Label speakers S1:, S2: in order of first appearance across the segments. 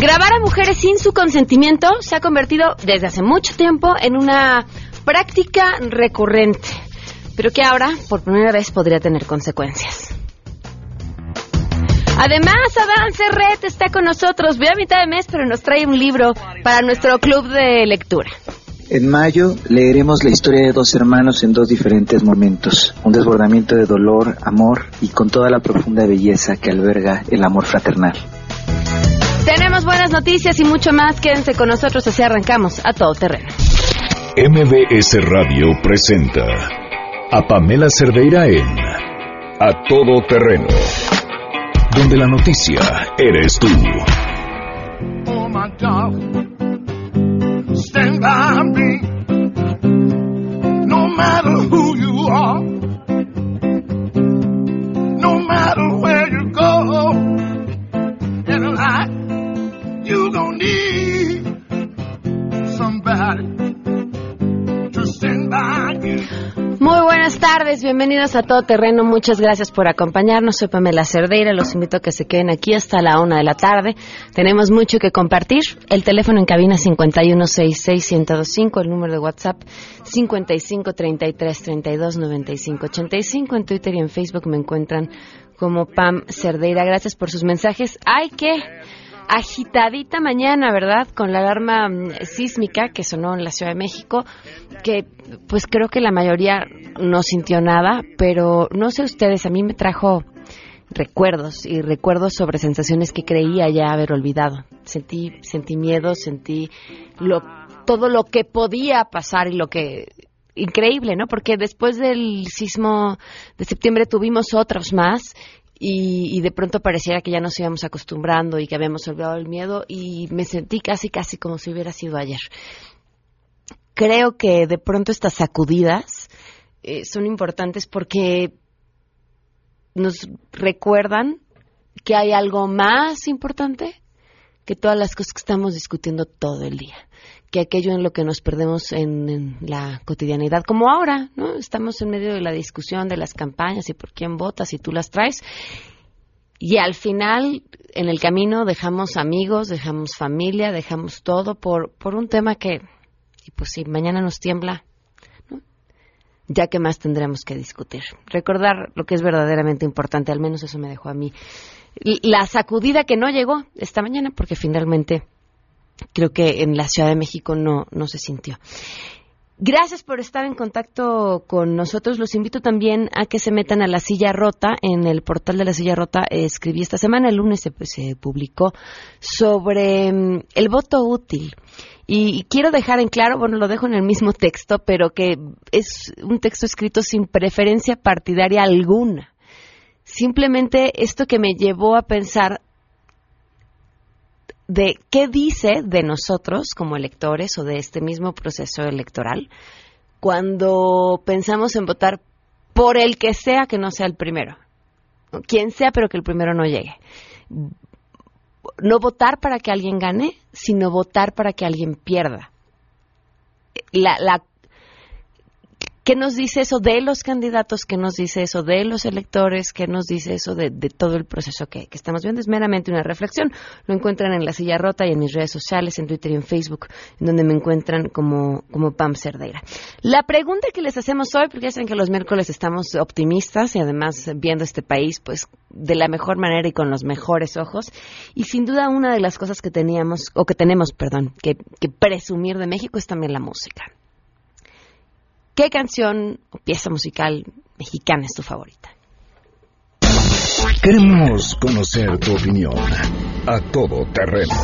S1: Grabar a mujeres sin su consentimiento se ha convertido desde hace mucho tiempo en una práctica recurrente, pero que ahora por primera vez podría tener consecuencias. Además, Adán Serret está con nosotros. Ve a mitad de mes, pero nos trae un libro para nuestro club de lectura.
S2: En mayo leeremos la historia de dos hermanos en dos diferentes momentos, un desbordamiento de dolor, amor y con toda la profunda belleza que alberga el amor fraternal.
S1: Tenemos buenas noticias y mucho más. Quédense con nosotros así arrancamos a todo terreno.
S3: MBS Radio presenta a Pamela Cerdeira en A Todo Terreno, donde la noticia eres tú.
S4: Oh my God, stand by me. No matter who
S1: Muy buenas tardes, bienvenidos a Todo Terreno. Muchas gracias por acompañarnos. Soy Pamela Cerdeira. Los invito a que se queden aquí hasta la una de la tarde. Tenemos mucho que compartir. El teléfono en cabina 5166125, el número de WhatsApp 5533329585. En Twitter y en Facebook me encuentran como Pam Cerdeira. Gracias por sus mensajes. Hay que agitadita mañana, ¿verdad? Con la alarma mm, sísmica que sonó en la Ciudad de México, que pues creo que la mayoría no sintió nada, pero no sé ustedes, a mí me trajo recuerdos y recuerdos sobre sensaciones que creía ya haber olvidado. Sentí sentí miedo, sentí lo todo lo que podía pasar y lo que increíble, ¿no? Porque después del sismo de septiembre tuvimos otros más y, de pronto pareciera que ya nos íbamos acostumbrando y que habíamos olvidado el miedo y me sentí casi casi como si hubiera sido ayer. Creo que de pronto estas sacudidas eh, son importantes porque nos recuerdan que hay algo más importante que todas las cosas que estamos discutiendo todo el día, que aquello en lo que nos perdemos en, la cotidianidad, como ahora, ¿no? Estamos en medio de la discusión de las campañas y por quién votas y tú las traes. Y al final, en el camino, dejamos amigos, dejamos familia, dejamos todo por, por un tema que, y pues si mañana nos tiembla, ¿no? ya que más tendremos que discutir. Recordar lo que es verdaderamente importante, al menos eso me dejó a mí la sacudida que no llegó esta mañana, porque finalmente creo que en la Ciudad de México no, no se sintió. Gracias por estar en contacto con nosotros. Los invito también a que se metan a la silla rota. En el portal de la silla rota eh, escribí esta semana, el lunes se, pues, se publicó, sobre um, el voto útil. Y quiero dejar en claro, bueno, lo dejo en el mismo texto, pero que es un texto escrito sin preferencia partidaria alguna simplemente esto que me llevó a pensar de qué dice de nosotros como electores o de este mismo proceso electoral cuando pensamos en votar por el que sea que no sea el primero. Quien sea, pero que el primero no llegue. No votar para que alguien gane, sino votar para que alguien pierda. La, ¿Qué nos dice eso de los candidatos? ¿Qué nos dice eso de los electores? ¿Qué nos dice eso de, todo el proceso que, que, estamos viendo? Es meramente una reflexión. Lo encuentran en La Silla Rota y en mis redes sociales, en Twitter y en Facebook, donde me encuentran como, como Pam Cerdeira. La pregunta que les hacemos hoy, porque ya saben que los miércoles estamos optimistas y además viendo este país pues de la mejor manera y con los mejores ojos. Y sin duda una de las cosas que teníamos, o que tenemos, perdón, que, que presumir de México es también la música. ¿Qué canción o pieza musical mexicana es tu favorita?
S3: Queremos conocer tu opinión a todo terreno.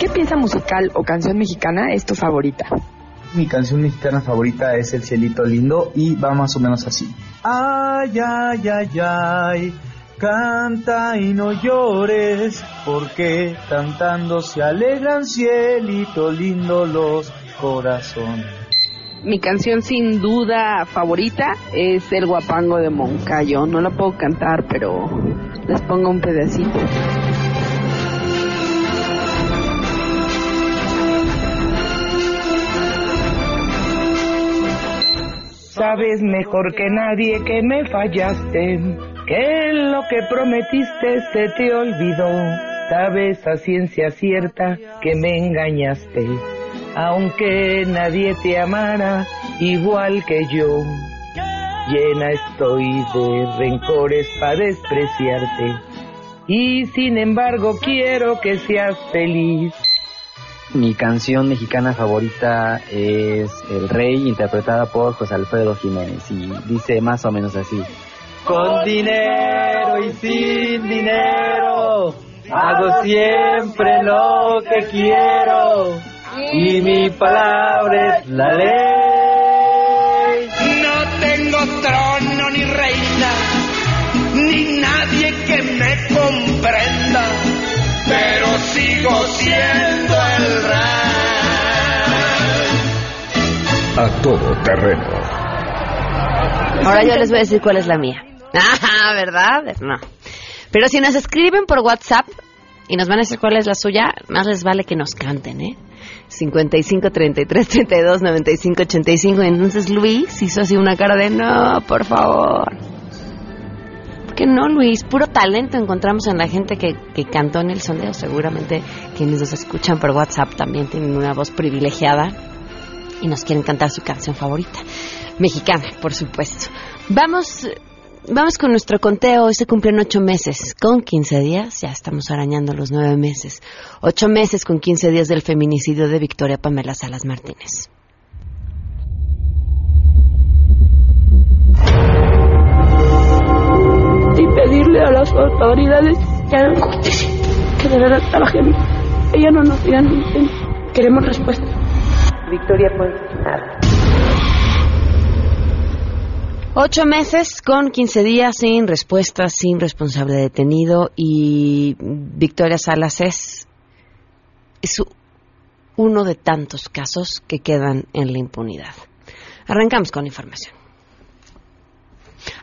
S5: ¿Qué pieza musical o canción mexicana es tu favorita?
S6: Mi canción mexicana favorita es El Cielito Lindo y va más o menos así. Ay, ay, ay, ay, canta y no llores, porque cantando se alegran cielito lindo los corazón.
S5: Mi canción sin duda favorita es El Guapango de Moncayo. No la puedo cantar, pero les pongo un pedacito.
S7: Sabes mejor que nadie que me fallaste que lo que prometiste se te olvidó. Sabes a ciencia cierta que me engañaste, aunque nadie te amara igual que yo. Llena estoy de rencores para despreciarte, y sin embargo quiero que seas feliz.
S8: Mi canción mexicana favorita es El Rey, interpretada por José Alfredo Jiménez, y dice más o menos así. Con dinero y sin dinero, hago siempre lo que quiero, y mi palabra es la ley.
S9: No tengo trono ni reina, ni nadie que me comprenda, pero sigo siendo el rey.
S3: A todo terreno.
S1: Ahora yo les voy a decir cuál es la mía. Ah, ¿verdad? No. Pero si nos escriben por WhatsApp y nos van a decir cuál es la suya, más les vale que nos canten, ¿eh? 55 33 32 95 85. Entonces Luis hizo así una cara de no, por favor. ¿Por no, Luis? Puro talento encontramos en la gente que, que cantó en el sondeo. Seguramente quienes nos escuchan por WhatsApp también tienen una voz privilegiada y nos quieren cantar su canción favorita. Mexicana, por supuesto. Vamos, vamos con nuestro conteo. Hoy se cumplen ocho meses. Con 15 días, ya estamos arañando los nueve meses. Ocho meses con 15 días del feminicidio de Victoria Pamela Salas Martínez.
S10: y pedirle a las autoridades que hagan justicia, que de verdad trabajen. Ella no nos digan, queremos respuesta.
S11: Victoria Ponce.
S1: Ocho meses con 15 días sin respuesta, sin responsable detenido y Victoria Salas es, es uno de tantos casos que quedan en la impunidad. Arrancamos con la información.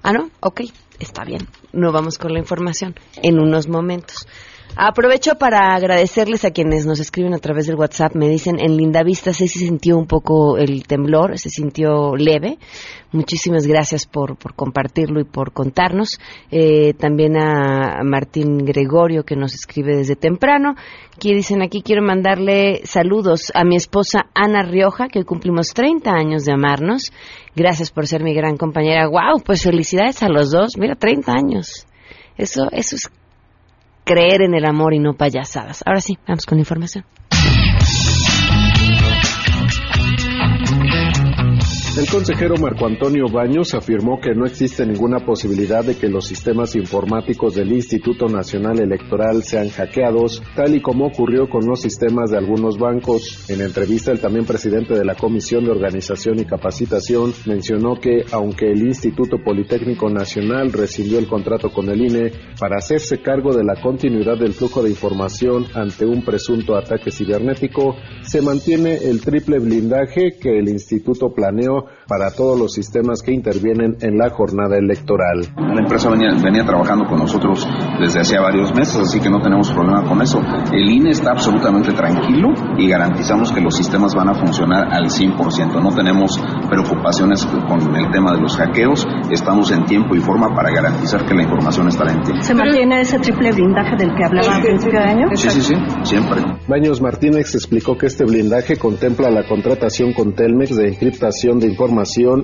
S1: Ah, no, ok, está bien. No vamos con la información en unos momentos. Aprovecho para agradecerles a quienes nos escriben a través del WhatsApp. Me dicen, en Linda Vista sí se sintió un poco el temblor, se sintió leve. Muchísimas gracias por, por compartirlo y por contarnos. Eh, también a Martín Gregorio, que nos escribe desde temprano. Que dicen aquí, quiero mandarle saludos a mi esposa Ana Rioja, que cumplimos 30 años de amarnos. Gracias por ser mi gran compañera. ¡Wow! Pues felicidades a los dos. Mira, 30 años. Eso, eso es creer en el amor y no payasadas. Ahora sí, vamos con la información.
S12: El consejero Marco Antonio Baños afirmó que no existe ninguna posibilidad de que los sistemas informáticos del Instituto Nacional Electoral sean hackeados, tal y como ocurrió con los sistemas de algunos bancos. En entrevista, el también presidente de la Comisión de Organización y Capacitación mencionó que, aunque el Instituto Politécnico Nacional rescindió el contrato con el INE para hacerse cargo de la continuidad del flujo de información ante un presunto ataque cibernético, se mantiene el triple blindaje que el instituto planeó So para todos los sistemas que intervienen en la jornada electoral.
S13: La empresa venía, venía, trabajando con nosotros desde hacía varios meses, así que no tenemos problema con eso. El INE está absolutamente tranquilo y garantizamos que los sistemas van a funcionar al 100%. No tenemos preocupaciones con el tema de los hackeos, estamos en tiempo y forma para garantizar que la información estará en tiempo.
S14: ¿Se mantiene ese triple blindaje del que hablaba al principio de año?
S13: Sí, sí, sí, siempre.
S12: Baños Martínez explicó que este blindaje contempla la contratación con Telmex de encriptación de información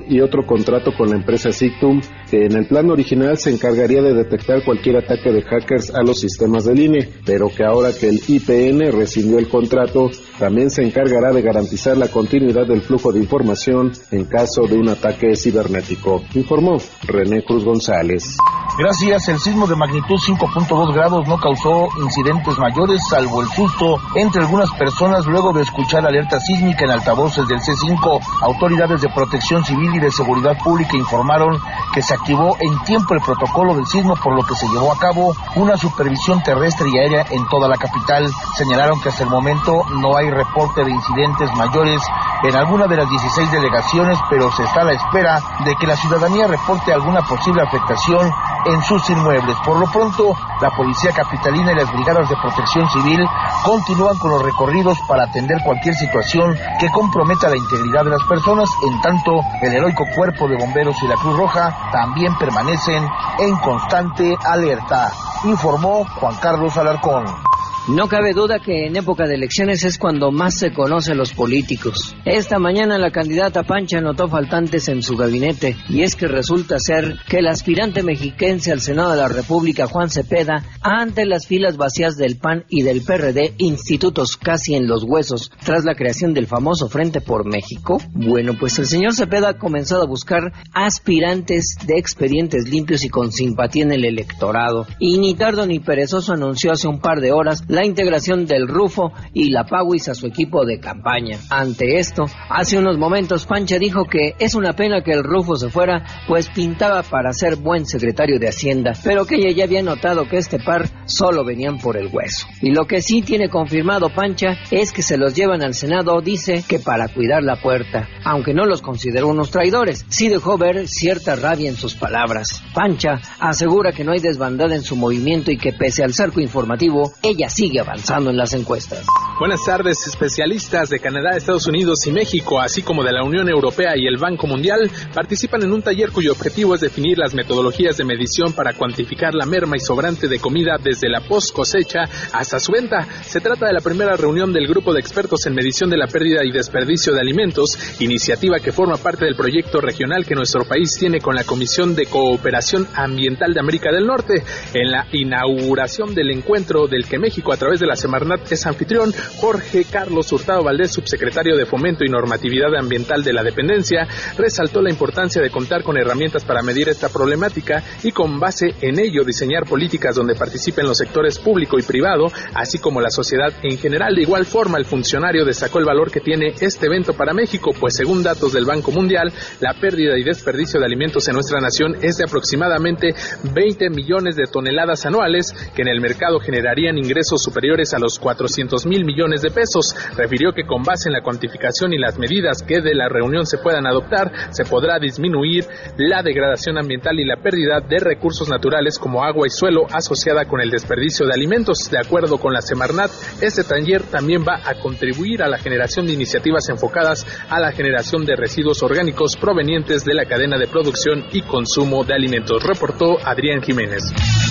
S12: y otro contrato con la empresa Sictum, que en el plan original se encargaría de detectar cualquier ataque de hackers a los sistemas del INE, pero que ahora que el IPN rescindió el contrato, también se encargará de garantizar la continuidad del flujo de información en caso de un ataque cibernético, informó René Cruz González.
S15: Gracias, el sismo de magnitud 5.2 grados no causó incidentes mayores, salvo el susto entre algunas personas luego de escuchar alerta sísmica en altavoces del C5. Autoridades de protección civil y de seguridad pública informaron que se activó en tiempo el protocolo del sismo, por lo que se llevó a cabo una supervisión terrestre y aérea en toda la capital. Señalaron que hasta el momento no hay reporte de incidentes mayores en alguna de las 16 delegaciones, pero se está a la espera de que la ciudadanía reporte alguna posible afectación en sus inmuebles. Por lo pronto, la Policía Capitalina y las Brigadas de Protección Civil continúan con los recorridos para atender cualquier situación que comprometa la integridad de las personas, en tanto el heroico cuerpo de bomberos y la Cruz Roja también permanecen en constante alerta, informó Juan Carlos Alarcón.
S16: No cabe duda que en época de elecciones es cuando más se conoce a los políticos. Esta mañana la candidata Pancha notó faltantes en su gabinete y es que resulta ser que el aspirante mexiquense al Senado de la República, Juan Cepeda, ante las filas vacías del PAN y del PRD, institutos casi en los huesos, tras la creación del famoso Frente por México, bueno, pues el señor Cepeda ha comenzado a buscar aspirantes de expedientes limpios y con simpatía en el electorado. Y ni tardo ni perezoso anunció hace un par de horas la integración del Rufo y la Pauis a su equipo de campaña. Ante esto, hace unos momentos Pancha dijo que es una pena que el Rufo se fuera, pues pintaba para ser buen secretario de Hacienda, pero que ella ya había notado que este par solo venían por el hueso. Y lo que sí tiene confirmado Pancha es que se los llevan al Senado, dice que para cuidar la puerta, aunque no los consideró unos traidores, sí dejó ver cierta rabia en sus palabras. Pancha asegura que no hay desbandada en su movimiento y que pese al cerco informativo, ella sí sigue avanzando en las encuestas.
S17: Buenas tardes, especialistas de Canadá, Estados Unidos y México, así como de la Unión Europea y el Banco Mundial, participan en un taller cuyo objetivo es definir las metodologías de medición para cuantificar la merma y sobrante de comida desde la post cosecha hasta su venta. Se trata de la primera reunión del grupo de expertos en medición de la pérdida y desperdicio de alimentos, iniciativa que forma parte del proyecto regional que nuestro país tiene con la Comisión de Cooperación Ambiental de América del Norte. En la inauguración del encuentro del que México a través de la Semarnat es anfitrión, Jorge Carlos Hurtado Valdés, subsecretario de Fomento y Normatividad Ambiental de la Dependencia, resaltó la importancia de contar con herramientas para medir esta problemática y con base en ello diseñar políticas donde participen los sectores público y privado, así como la sociedad en general. De igual forma, el funcionario destacó el valor que tiene este evento para México, pues según datos del Banco Mundial, la pérdida y desperdicio de alimentos en nuestra nación es de aproximadamente 20 millones de toneladas anuales, que en el mercado generarían ingresos superiores a los 400 mil millones de pesos. Refirió que con base en la cuantificación y las medidas que de la reunión se puedan adoptar, se podrá disminuir la degradación ambiental y la pérdida de recursos naturales como agua y suelo asociada con el desperdicio de alimentos. De acuerdo con la Semarnat, este taller también va a contribuir a la generación de iniciativas enfocadas a la generación de residuos orgánicos provenientes de la cadena de producción y consumo de alimentos, reportó Adrián Jiménez.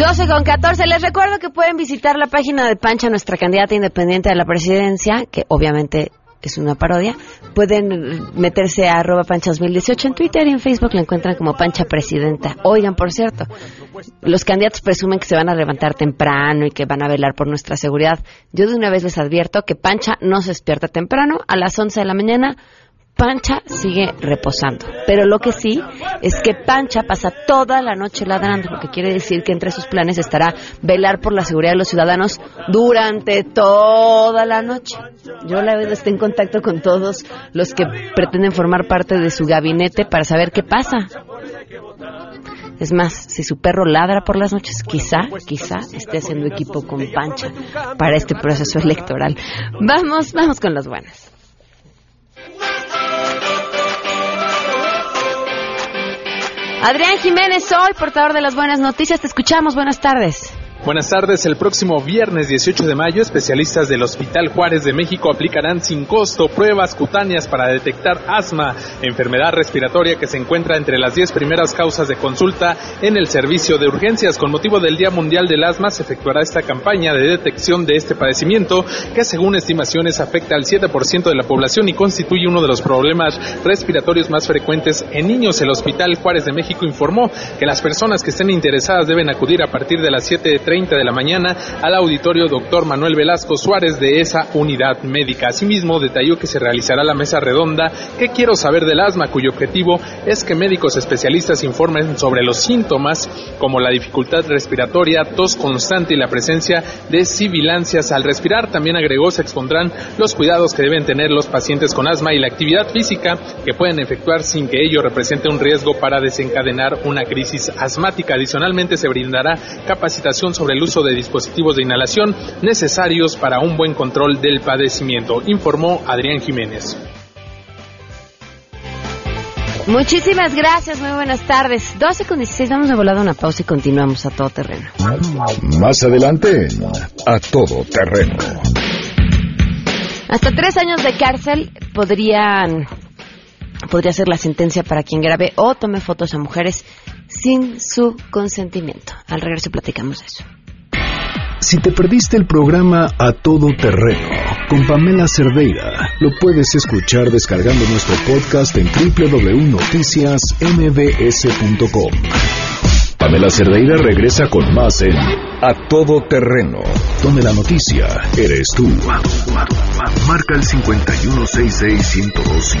S1: 12 con 14. Les recuerdo que pueden visitar la página de Pancha, nuestra candidata independiente a la presidencia, que obviamente es una parodia. Pueden meterse a arroba pancha 2018 en Twitter y en Facebook la encuentran como Pancha Presidenta. Oigan, por cierto, los candidatos presumen que se van a levantar temprano y que van a velar por nuestra seguridad. Yo de una vez les advierto que Pancha no se despierta temprano. A las 11 de la mañana Pancha sigue reposando. Pero lo que sí es que Pancha pasa toda la noche ladrando, lo que quiere decir que entre sus planes estará velar por la seguridad de los ciudadanos durante toda la noche. Yo la vez estoy en contacto con todos los que pretenden formar parte de su gabinete para saber qué pasa. Es más, si su perro ladra por las noches, quizá, quizá esté haciendo equipo con Pancha para este proceso electoral. Vamos, vamos con las buenas. Adrián Jiménez, hoy portador de las buenas noticias. Te escuchamos. Buenas tardes.
S17: Buenas tardes. El próximo viernes 18 de mayo, especialistas del Hospital Juárez de México aplicarán sin costo pruebas cutáneas para detectar asma, enfermedad respiratoria que se encuentra entre las 10 primeras causas de consulta en el servicio de urgencias. Con motivo del Día Mundial del Asma, se efectuará esta campaña de detección de este padecimiento que, según estimaciones, afecta al 7% de la población y constituye uno de los problemas respiratorios más frecuentes en niños. El Hospital Juárez de México informó que las personas que estén interesadas deben acudir a partir de las 7 de 30 de la mañana al auditorio Dr. Manuel Velasco Suárez de esa unidad médica. Asimismo, detalló que se realizará la mesa redonda ¿Qué quiero saber del asma? cuyo objetivo es que médicos especialistas informen sobre los síntomas como la dificultad respiratoria, tos constante y la presencia de sibilancias al respirar. También agregó se expondrán los cuidados que deben tener los pacientes con asma y la actividad física que pueden efectuar sin que ello represente un riesgo para desencadenar una crisis asmática. Adicionalmente se brindará capacitación sobre el uso de dispositivos de inhalación necesarios para un buen control del padecimiento, informó Adrián Jiménez.
S1: Muchísimas gracias, muy buenas tardes. 12 con 16, vamos a volar una pausa y continuamos a todo terreno.
S3: Más adelante, a todo terreno.
S1: Hasta tres años de cárcel podrían podría ser la sentencia para quien grabe o tome fotos a mujeres sin su consentimiento. Al regreso platicamos eso.
S3: Si te perdiste el programa A Todo Terreno con Pamela Cerdeira, lo puedes escuchar descargando nuestro podcast en www.noticiasmbs.com. Pamela Cerdeira regresa con más en A Todo Terreno, donde la noticia eres tú. Marca el 5166125.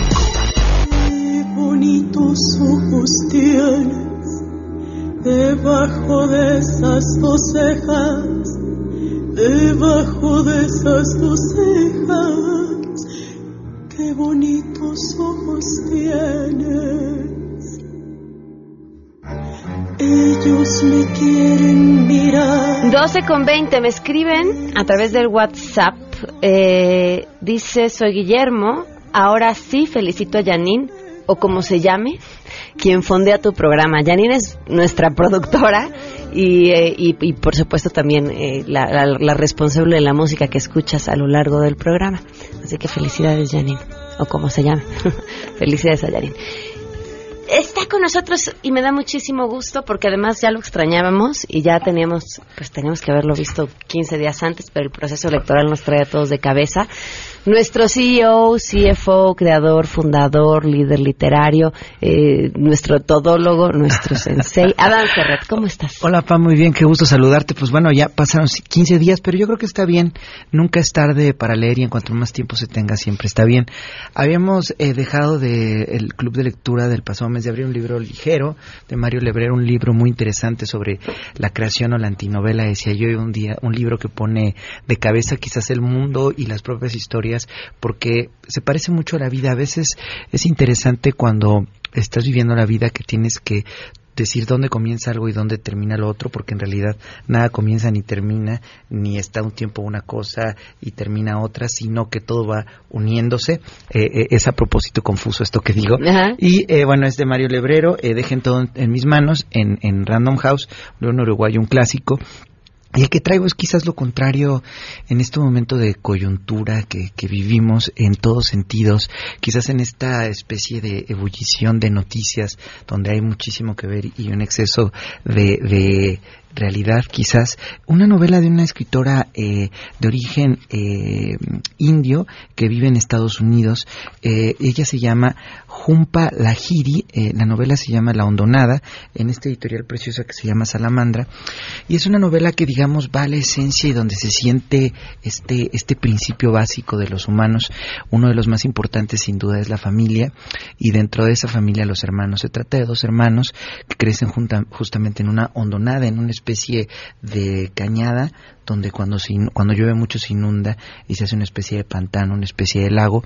S18: Qué bonitos ojos tienes debajo de esas dos cejas debajo de esas dos cejas, qué bonitos ojos tienes. Ellos me quieren mirar.
S1: 12 con 20 me escriben a través del WhatsApp. Eh, dice, soy Guillermo. Ahora sí felicito a Janine, o como se llame, quien fondea tu programa. Janine es nuestra productora y, eh, y, y, por supuesto también eh, la, la, la, responsable de la música que escuchas a lo largo del programa. Así que felicidades, Janine, o como se llame. felicidades a Janine. Está con nosotros y me da muchísimo gusto porque además ya lo extrañábamos y ya teníamos, pues teníamos que haberlo visto 15 días antes, pero el proceso electoral nos trae a todos de cabeza. Nuestro CEO, CFO, creador, fundador, líder literario, eh, nuestro todólogo, nuestro sensei, Adam Serret, ¿cómo estás?
S19: Hola, Pa, muy bien, qué gusto saludarte. Pues bueno, ya pasaron 15 días, pero yo creo que está bien. Nunca es tarde para leer y en cuanto más tiempo se tenga, siempre está bien. Habíamos eh, dejado del de club de lectura del pasado mes de abril un libro ligero de Mario Lebrero, un libro muy interesante sobre la creación o la antinovela, decía yo, un día, un libro que pone de cabeza quizás el mundo y las propias historias porque se parece mucho a la vida. A veces es interesante cuando estás viviendo la vida que tienes que decir dónde comienza algo y dónde termina lo otro, porque en realidad nada comienza ni termina, ni está un tiempo una cosa y termina otra, sino que todo va uniéndose. Eh, eh, es a propósito confuso esto que digo.
S1: Ajá.
S19: Y eh, bueno, es de Mario Lebrero, dejen todo en, en, mis manos, en, en Random House, un uruguayo, un clásico, y el que traigo es quizás lo contrario en este momento de coyuntura que, vivimos en todos sentidos, quizás en esta especie de ebullición de noticias donde hay muchísimo que ver y un exceso de, de realidad quizás una novela de una escritora eh, de origen eh, indio que vive en Estados Unidos. Eh, ella se llama Jumpa Lahiri la novela se llama La Hondonada en esta editorial preciosa que se llama Salamandra. Y es una novela que digamos va a la esencia y donde se siente este este principio básico de los humanos. Uno de los más importantes sin duda es la familia. Y dentro de esa familia los hermanos. Se trata de dos hermanos que crecen junta, justamente en una hondonada en un especie de cañada donde cuando, se, cuando llueve mucho se inunda y se hace una especie de pantano, una especie de lago.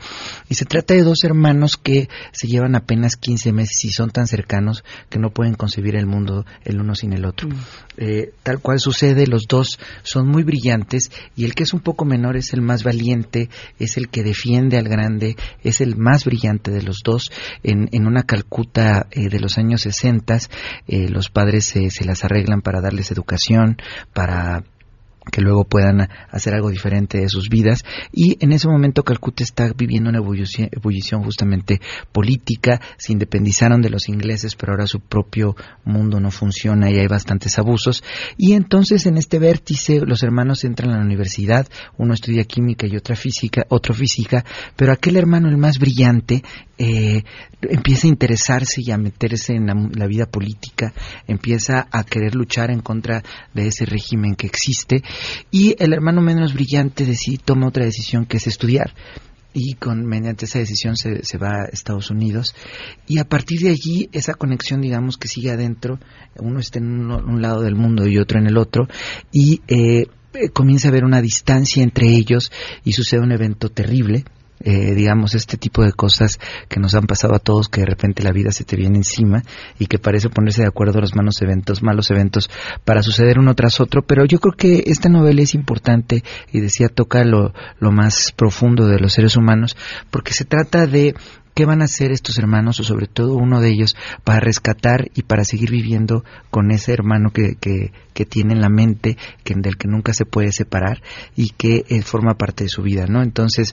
S19: Y se trata de dos hermanos que se llevan apenas 15 meses y son tan cercanos que no pueden concebir el mundo el uno sin el otro. Mm. Eh, tal cual sucede, los dos son muy brillantes y el que es un poco menor es el más valiente, es el que defiende al grande, es el más brillante de los dos. En, en una Calcuta eh, de los años 60, eh, los padres se las arreglan para darles educación, para que luego puedan hacer algo diferente de sus vidas. Y en ese momento Calcuta está viviendo una ebullición, justamente política, se independizaron de los ingleses pero ahora su propio mundo no funciona y hay bastantes abusos. Y entonces en este vértice los hermanos entran a la universidad, uno estudia química y otra física, otro física, pero aquel hermano el más brillante eh, empieza a interesarse y a meterse en la, la, vida política, empieza a querer luchar en contra de ese régimen que existe y el hermano menos brillante decide, toma otra decisión que es estudiar. Y con mediante esa decisión se, se, va a Estados Unidos. Y a partir de allí esa conexión digamos que sigue adentro uno está en un, un lado del mundo y otro en el otro y eh, comienza a haber una distancia entre ellos y sucede un evento terrible eh, digamos, este tipo de cosas que nos han pasado a todos, que de repente la vida se te viene encima y que parece ponerse de acuerdo los malos eventos, malos eventos para suceder uno tras otro, pero yo creo que esta novela es importante y decía toca lo, lo más profundo de los seres humanos porque se trata de ¿Qué van a hacer estos hermanos, o sobre todo uno de ellos, para rescatar y para seguir viviendo con ese hermano que, que, que tiene en la mente, que, del que nunca se puede separar y que eh, forma parte de su vida, ¿no? Entonces,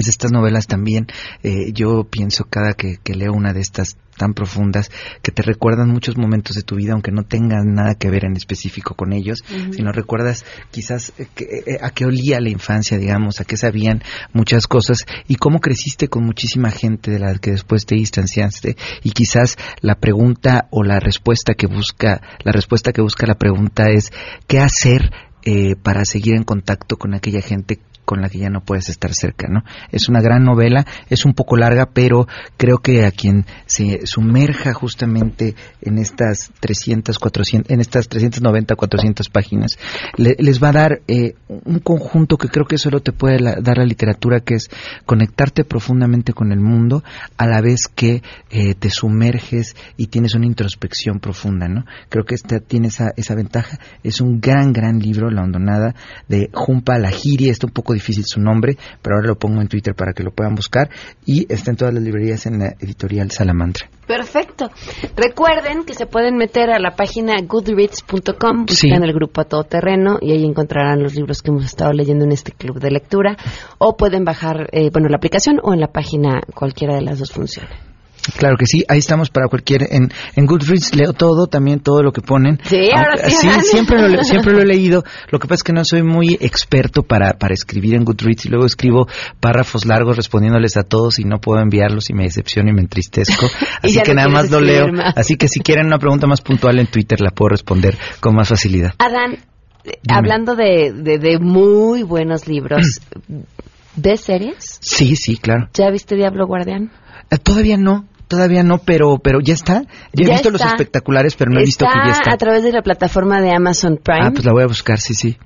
S19: es estas novelas también, eh, yo pienso cada que, que, leo una de estas tan profundas que te recuerdan muchos momentos de tu vida, aunque no tengan nada que ver en específico con ellos, uh -huh. sino recuerdas quizás eh, que, eh, a qué olía la infancia, digamos, a qué sabían muchas cosas y cómo creciste con muchísima gente de la que después te distanciaste y quizás la pregunta o la respuesta que busca, la respuesta que busca la pregunta es ¿qué hacer eh, para seguir en contacto con aquella gente con la que ya no puedes estar cerca, ¿no? Es una gran novela, es un poco larga, pero creo que a quien se sumerja justamente en estas 300, 400, en estas 390, 400 páginas, le, les va a dar eh, un conjunto que creo que solo te puede la, dar la literatura, que es conectarte profundamente con el mundo, a la vez que eh, te sumerges y tienes una introspección profunda, ¿no? Creo que esta tiene esa, esa ventaja. Es un gran, gran libro, La Hondonada, de Jumpa Lahiri, está un poco difícil su nombre, pero ahora lo pongo en Twitter para que lo puedan buscar y está en todas las librerías en la editorial Salamandra.
S1: Perfecto. Recuerden que se pueden meter a la página goodreads.com, buscan sí. el grupo a todo terreno y ahí encontrarán los libros que hemos estado leyendo en este club de lectura o pueden bajar, eh, bueno, la aplicación o en la página cualquiera de las dos funciona.
S19: Claro que sí, ahí estamos para cualquier en, en Goodreads leo todo, también todo lo que ponen.
S1: Sí, ahora
S19: Aunque, sí. siempre lo, siempre lo he leído. Lo que pasa es que no soy muy experto para, para escribir en Goodreads y luego escribo párrafos largos respondiéndoles a todos y no puedo enviarlos y me decepciono y me entristezco. Así que nada más lo leo. Más. Así que si quieren una pregunta más puntual en Twitter la puedo responder con más facilidad.
S1: Adán, Dime. hablando de, de, de muy buenos libros, ¿ves series?
S19: Sí, sí, claro.
S1: ¿Ya viste Diablo Guardián?
S19: Eh, todavía no, todavía no, pero pero ya está. Yo he
S1: ya
S19: visto
S1: está.
S19: los espectaculares, pero no he visto que ya está.
S1: a través de la plataforma de Amazon Prime.
S19: Ah, pues la voy a buscar, sí, sí.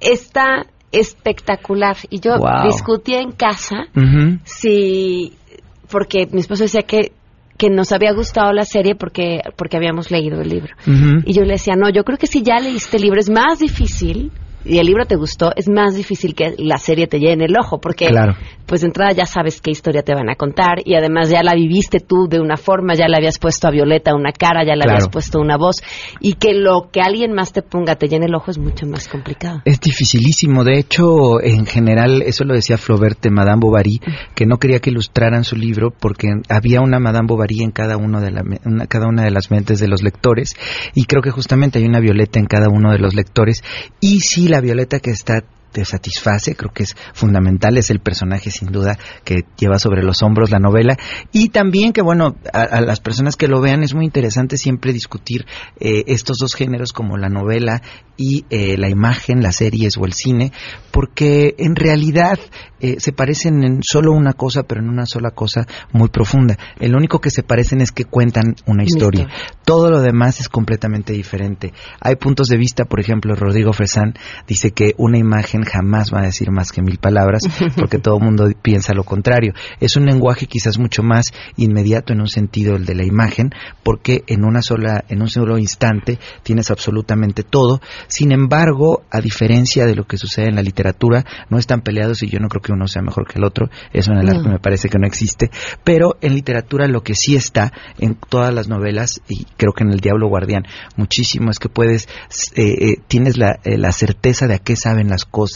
S1: Está espectacular. Y yo
S19: wow.
S1: discutía en casa
S19: uh -huh.
S1: si... Porque mi esposo decía que que nos había gustado la serie porque porque habíamos leído el libro.
S19: Uh -huh.
S1: Y yo le decía, no, yo creo que si ya leíste el libro es más difícil y el libro te gustó, es más difícil que la serie te llene el ojo, porque
S19: claro.
S1: pues de entrada ya sabes qué historia te van a contar y además ya la viviste tú de una forma, ya le habías puesto a Violeta una cara, ya le
S19: claro.
S1: habías puesto una voz y que lo que alguien más te ponga te llene el ojo es mucho más complicado.
S19: Es dificilísimo, de hecho, en general, eso lo decía Flaubert de Madame Bovary, que no quería que ilustraran su libro porque había una Madame Bovary en cada, uno de la, una, cada una de las mentes de los lectores y creo que justamente hay una Violeta en cada uno de los lectores y si la Violeta que está te satisface, creo que es fundamental, es el personaje sin duda que lleva sobre los hombros la novela y también que bueno, a, a las personas que lo vean es muy interesante siempre discutir eh, estos dos géneros como la novela y eh, la imagen, las series o el cine, porque en realidad eh, se parecen en solo una cosa, pero en una sola cosa muy profunda. El único que se parecen es que cuentan una historia. Todo lo demás es completamente diferente. Hay puntos de vista, por ejemplo, Rodrigo Fresán dice que una imagen jamás va a decir más que mil palabras, porque todo el mundo piensa lo contrario. Es un lenguaje quizás mucho más inmediato en un sentido el de la imagen, porque en una sola, en un solo instante tienes absolutamente todo. Sin embargo, a diferencia de lo que sucede en la literatura, no están peleados y yo no creo que uno sea mejor que el otro. Eso en el no. arte me parece que no existe. Pero en literatura lo que sí está en todas las novelas, y creo que en El Diablo Guardián muchísimo, es que puedes, eh, eh, tienes la, eh, la certeza de a qué saben las cosas,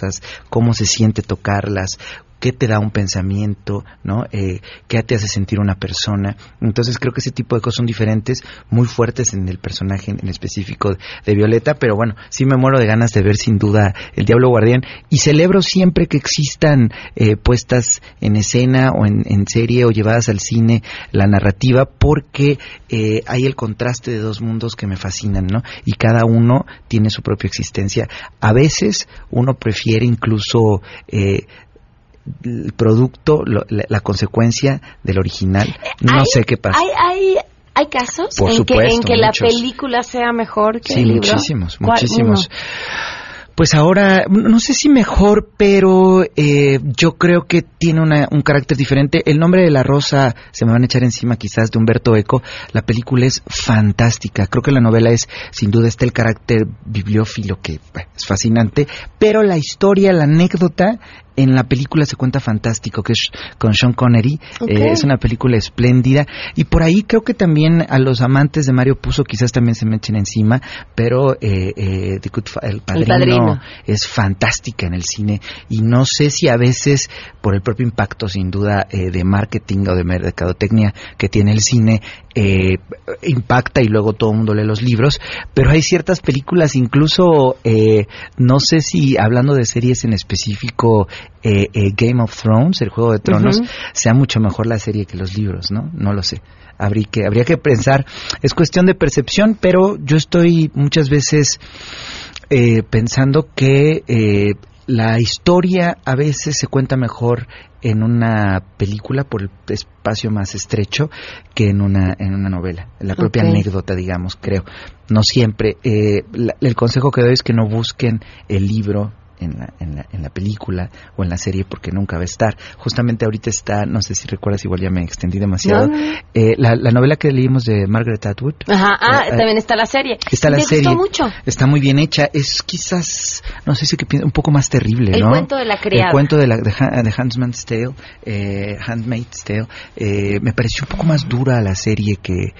S19: cómo se siente tocarlas, qué te da un pensamiento, ¿no? Eh, qué te hace sentir una persona. Entonces creo que ese tipo de cosas son diferentes, muy fuertes en el personaje en, específico de Violeta, pero bueno, sí me muero de ganas de ver sin duda El Diablo Guardián y celebro siempre que existan eh, puestas en escena o en, serie o llevadas al cine la narrativa porque eh, hay el contraste de dos mundos que me fascinan, ¿no? Y cada uno tiene su propia existencia. A veces uno prefiere incluso eh, el producto, lo, la, la, consecuencia del original. No
S1: ¿Hay,
S19: sé qué pasa.
S1: Hay, hay, hay casos
S19: Por
S1: en,
S19: supuesto,
S1: que, en que
S19: muchos.
S1: la película sea mejor que
S19: sí,
S1: el libro.
S19: muchísimos, muchísimos. Pues ahora, no sé si mejor, pero eh, yo creo que tiene una, un carácter diferente. El nombre de la rosa se me van a echar encima quizás de Humberto Eco. La película es fantástica. Creo que la novela es, sin duda, está el carácter bibliófilo que es fascinante, pero la historia, la anécdota en la película se cuenta fantástico, que es con Sean Connery.
S1: Okay.
S19: Eh, es una película espléndida. Y por ahí creo que también a los amantes de Mario Puzo quizás también se me echen encima, pero eh, eh, The Good el, padrino
S1: Padrino.
S19: es fantástica en el cine. Y no sé si a veces, por el propio impacto sin duda eh, de marketing o de mercadotecnia que tiene el cine, eh, impacta y luego todo el mundo lee los libros, pero hay ciertas películas, incluso eh, no sé si hablando de series en específico, eh, eh, Game of Thrones, el Juego de Tronos, sea mucho mejor la serie que los libros, ¿no? No lo sé. Habría que, habría que pensar, es cuestión de percepción, pero yo estoy muchas veces eh, pensando que eh, la historia a veces se cuenta mejor en una película por el espacio más estrecho que en una en una novela, la propia anécdota, digamos, creo. No siempre. eh, la- el consejo que doy es que no busquen el libro en la, en, la, en la película o en la serie porque nunca va a estar. Justamente ahorita está, no sé si recuerdas, igual ya me extendí demasiado,
S1: No, no, no.
S19: eh, la, la novela que leímos de Margaret Atwood.
S1: Ajá, ah,
S19: Eh, eh,
S1: también está la serie.
S19: Está la
S1: Me
S19: serie.
S1: gustó mucho.
S19: Está muy bien hecha. Es quizás, no sé si que piensa, un poco más terrible,
S1: El
S19: ¿no?
S1: cuento de la criada.
S19: El cuento de la de, de Handmaid's Tale, eh, Handmaid's Tale, eh, me pareció un poco más dura la serie que,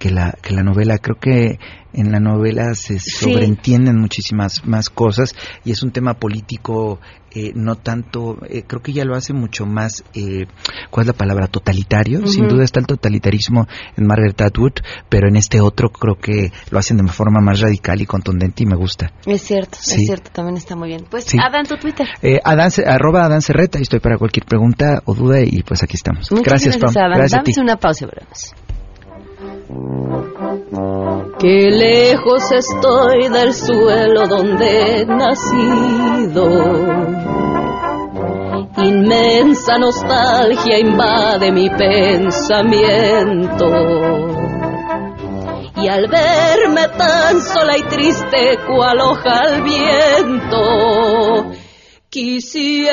S19: que la que la novela. Creo que en la novela se sobreentienden muchísimas más cosas y es un tema político eh, no tanto, eh, creo que ella lo hace mucho más, eh, ¿cuál es la palabra? Totalitario. Sin duda está el totalitarismo en Margaret Atwood, pero en este otro creo que lo hacen de forma más radical y contundente y me gusta.
S1: Es cierto,
S19: Sí.
S1: es cierto, también está muy bien. Pues,
S19: Sí.
S1: Adán, tu Twitter.
S19: Eh, Adán, arroba Adán Cerreta, y estoy para cualquier pregunta o duda y pues aquí estamos.
S1: Muchas
S19: gracias, Pam.
S1: Adán.
S19: Gracias a ti.
S1: Una pausa, y volvemos.
S10: Qué lejos estoy del suelo donde he nacido. Inmensa nostalgia invade mi pensamiento. Y al verme tan sola y triste cual hoja al viento, quisiera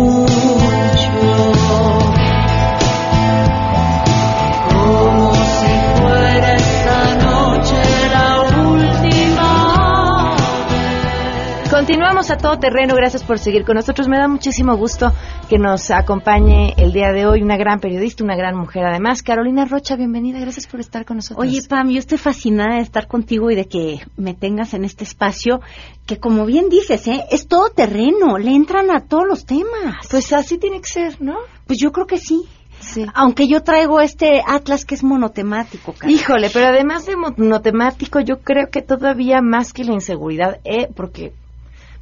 S1: Continuamos a todo terreno, gracias por seguir con nosotros. Me da muchísimo gusto que nos acompañe el día de hoy una gran periodista, una gran mujer además. Carolina Rocha, bienvenida, gracias por estar con nosotros.
S20: Oye, Pam, yo estoy fascinada de estar contigo y de que me tengas en este espacio que, como bien dices, ¿eh? es todo terreno, le entran a todos los temas.
S1: Pues así tiene que ser, ¿no?
S20: Pues yo creo que sí.
S1: Sí.
S20: Aunque yo traigo este atlas que es monotemático. cara.
S1: Híjole, pero además de monotemático, yo creo que todavía más que la inseguridad, eh, porque,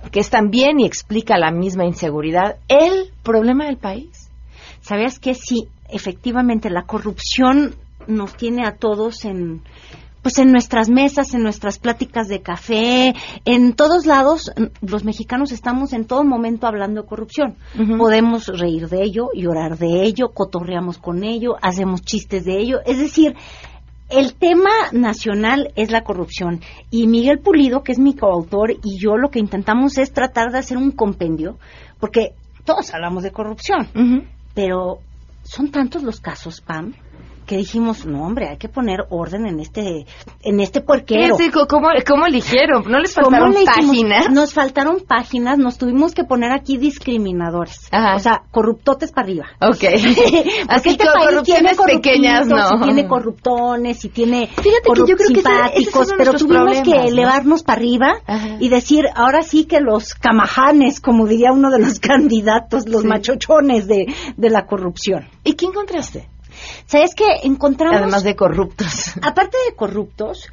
S1: porque es también y explica la misma inseguridad, el problema del país.
S20: ¿Sabías que sí? Efectivamente, la corrupción nos tiene a todos en pues en nuestras mesas, en nuestras pláticas de café, en todos lados, los mexicanos estamos en todo momento hablando de corrupción. Podemos reír de ello, llorar de ello, cotorreamos con ello, hacemos chistes de ello. Es decir, el tema nacional es la corrupción. Y Miguel Pulido, que es mi coautor, y yo lo que intentamos es tratar de hacer un compendio, porque todos hablamos de corrupción, pero son tantos los casos, Pam, que dijimos, no, hombre, hay que poner orden en este, en este puerquero.
S1: Sí, ¿Cómo, cómo eligieron? ¿No les
S20: ¿Cómo
S1: faltaron páginas?
S20: Nos faltaron páginas, nos tuvimos que poner aquí discriminadores. O sea, corruptotes para arriba.
S1: Ok.
S20: Porque
S1: Así
S20: este
S1: que
S20: país
S1: corrupciones
S20: tiene
S1: pequeñas, no.
S20: y tiene corruptones y tiene
S1: Fíjate que yo creo que ese- ese es
S20: simpáticos,
S1: uno de
S20: pero tuvimos que
S1: ¿no?
S20: elevarnos para arriba y decir, ahora sí que los camajanes, como diría uno de los candidatos, los machochones de, de la corrupción.
S1: ¿Y qué encontraste?
S20: ¿Sabes qué? Encontramos...
S1: Además de corruptos.
S20: Aparte de corruptos,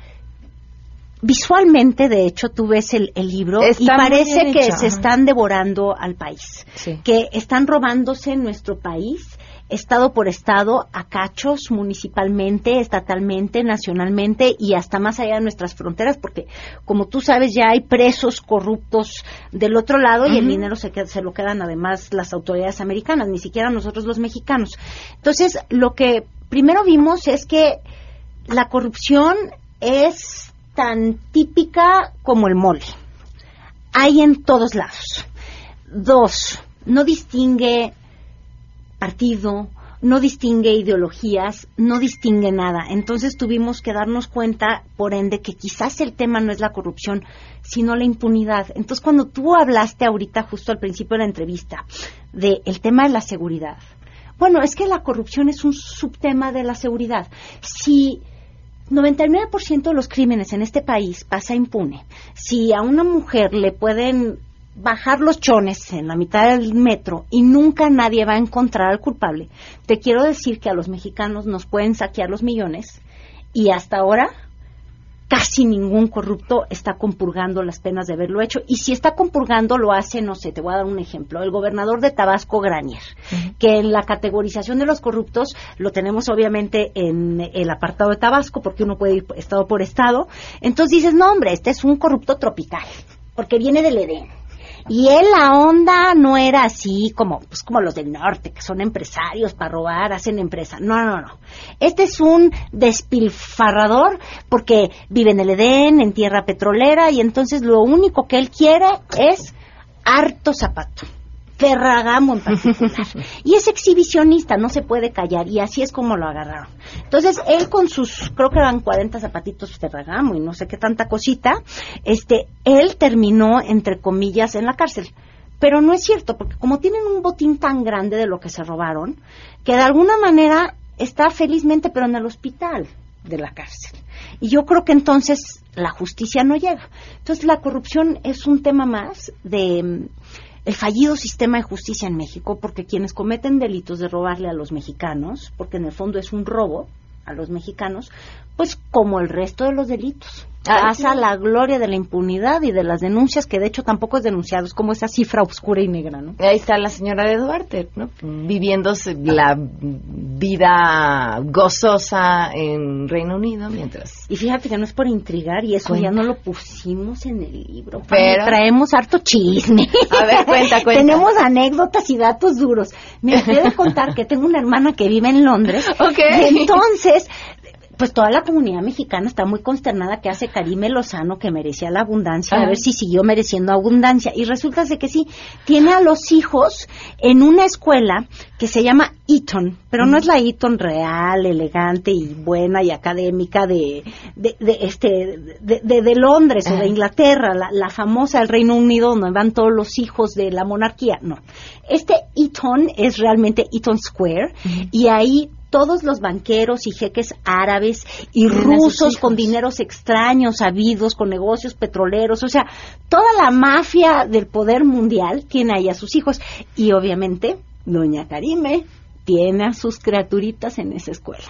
S20: visualmente, de hecho, tú ves el, el libro
S1: Está
S20: y parece que se están devorando al país,
S1: Sí.
S20: que están robándose nuestro país. Estado por estado, a cachos, municipalmente, estatalmente, nacionalmente y hasta más allá de nuestras fronteras, porque como tú sabes ya hay presos corruptos del otro lado y el dinero se, se lo quedan además las autoridades americanas, ni siquiera nosotros los mexicanos. Entonces, lo que primero vimos es que la corrupción es tan típica como el mole. Hay en todos lados. Dos, no distingue partido, no distingue ideologías, no distingue nada. Entonces tuvimos que darnos cuenta, por ende, que quizás el tema no es la corrupción, sino la impunidad. Entonces, cuando tú hablaste ahorita, justo al principio de la entrevista, del tema de la seguridad, bueno, es que la corrupción es un subtema de la seguridad. Si 99% de los crímenes en este país pasa impune. Si a una mujer le pueden bajar los chones en la mitad del metro y nunca nadie va a encontrar al culpable, te quiero decir que a los mexicanos nos pueden saquear los millones y hasta ahora casi ningún corrupto está compurgando las penas de haberlo hecho. Y si está compurgando, lo hace, no sé, te voy a dar un ejemplo, el gobernador de Tabasco, Granier, que en la categorización de los corruptos lo tenemos obviamente en el apartado de Tabasco, porque uno puede ir estado por estado. Entonces dices, no, hombre, este es un corrupto tropical, porque viene del Edén. Y él la onda no era así como pues como los del norte, que son empresarios para robar, hacen empresa. No, no, no. Este es un despilfarrador porque vive en el Edén, en tierra petrolera, y entonces lo único que él quiere es harto zapato. Ferragamo en particular. y es exhibicionista, no se puede callar, y así es como lo agarraron. Entonces, él con sus, creo que eran 40 zapatitos Ferragamo y no sé qué tanta cosita, este, él terminó, entre comillas, en la cárcel. Pero no es cierto, porque como tienen un botín tan grande de lo que se robaron, que de alguna manera está felizmente, pero en el hospital de la cárcel. Y yo creo que entonces la justicia no llega. Entonces la corrupción es un tema más de el fallido sistema de justicia en México, porque quienes cometen delitos de robarle a los mexicanos, porque en el fondo es un robo a los mexicanos, pues como el resto de los delitos. Pasa la gloria de la impunidad y de las denuncias, que de hecho tampoco es denunciado, es como esa cifra oscura y negra, ¿no?
S1: Ahí está la señora de Duarte, ¿no? Viviéndose la vida gozosa en Reino Unido mientras...
S20: Y fíjate que no es por intrigar y eso
S1: Cuenta.
S20: ya no lo pusimos en el libro.
S1: Pero-
S20: traemos harto chisme.
S1: A ver, cuenta, cuenta.
S20: Tenemos anécdotas y datos duros. Me de contar que tengo una hermana que vive en Londres.
S1: Ok.
S20: Y entonces, pues toda la comunidad mexicana está muy consternada que hace Karime Lozano que merecía la abundancia, a ver si siguió mereciendo abundancia. Y resulta de que sí, tiene a los hijos en una escuela que se llama Eton, pero no es la Eton real, elegante y buena y académica de, de, de, este, de, de- de Londres o de Inglaterra, la, la famosa del Reino Unido donde van todos los hijos de la monarquía. No, este Eton es realmente Eton Square y ahí todos los banqueros y jeques árabes y rusos con dineros extraños, habidos, con negocios petroleros, o sea, toda la mafia del poder mundial tiene ahí a sus hijos. Y obviamente, doña Karime tiene a sus criaturitas en esa escuela.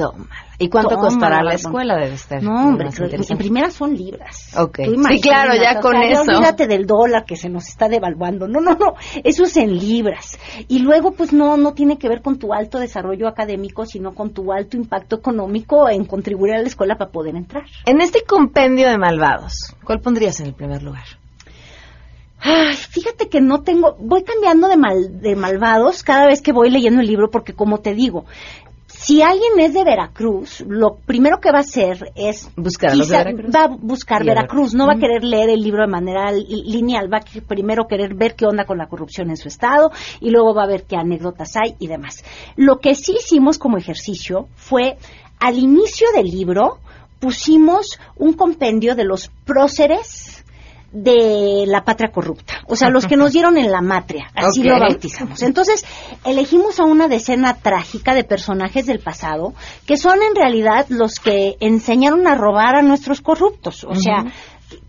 S1: Toma. ¿Y cuánto costará la escuela? Debe estar
S20: No, hombre, en primera son libras.
S1: Ok. Sí, claro, ya
S20: o
S1: con
S20: sea,
S1: eso.
S20: Olvídate del dólar que se nos está devaluando. No, no, no. Eso es en libras. Y luego, pues no, no tiene que ver con tu alto desarrollo académico, sino con tu alto impacto económico en contribuir a la escuela para poder entrar.
S1: En este compendio de malvados, ¿cuál pondrías en el primer lugar?
S20: Ay, fíjate que no tengo, voy cambiando de, mal, de malvados cada vez que voy leyendo el libro porque como te digo, si alguien es de Veracruz, lo primero que va a hacer es
S1: Buscar a Veracruz.
S20: va a buscar Veracruz, no va a querer leer el libro de manera li- lineal, va a que- primero querer ver qué onda con la corrupción en su estado y luego va a ver qué anécdotas hay y demás. Lo que sí hicimos como ejercicio fue al inicio del libro pusimos un compendio de los próceres de la patria corrupta, o sea, los que nos dieron en la matria, así lo bautizamos. Entonces, elegimos a una decena trágica de personajes del pasado que son en realidad los que enseñaron a robar a nuestros corruptos. O sea,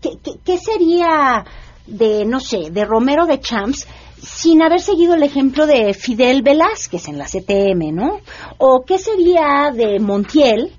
S20: ¿qué, qué- qué sería de, no sé, de Romero de Champs sin haber seguido el ejemplo de Fidel Velázquez en la CTM, ¿no? O qué sería de Montiel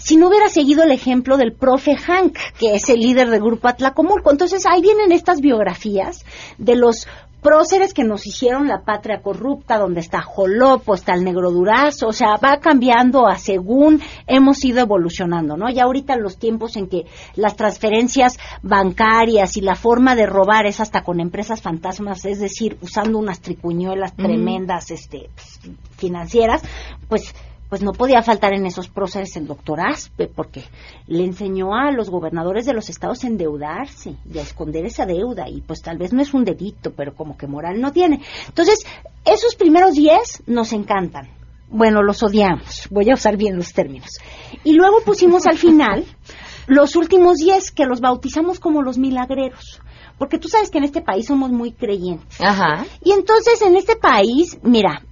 S20: si no hubiera seguido el ejemplo del profe Hank, que es el líder del grupo Atlacomulco. Entonces ahí vienen estas biografías de los próceres que nos hicieron la patria corrupta, donde está Jolopo, está el negro Durazo, o sea, va cambiando a según hemos ido evolucionando, ¿no? Ya ahorita los tiempos en que las transferencias bancarias y la forma de robar es hasta con empresas fantasmas, es decir, usando unas tricuñuelas tremendas, este, pues, financieras, pues pues no podía faltar en esos próceres el doctor Aspe, porque le enseñó a los gobernadores de los estados a endeudarse y a esconder esa deuda, y pues tal vez no es un delito, pero como que moral no tiene. Entonces, esos primeros diez nos encantan. Bueno, los odiamos, voy a usar bien los términos. Y luego pusimos al final los últimos diez, que los bautizamos como los milagreros porque tú sabes que en este país somos muy creyentes.
S1: Ajá.
S20: Y entonces en este país, mira,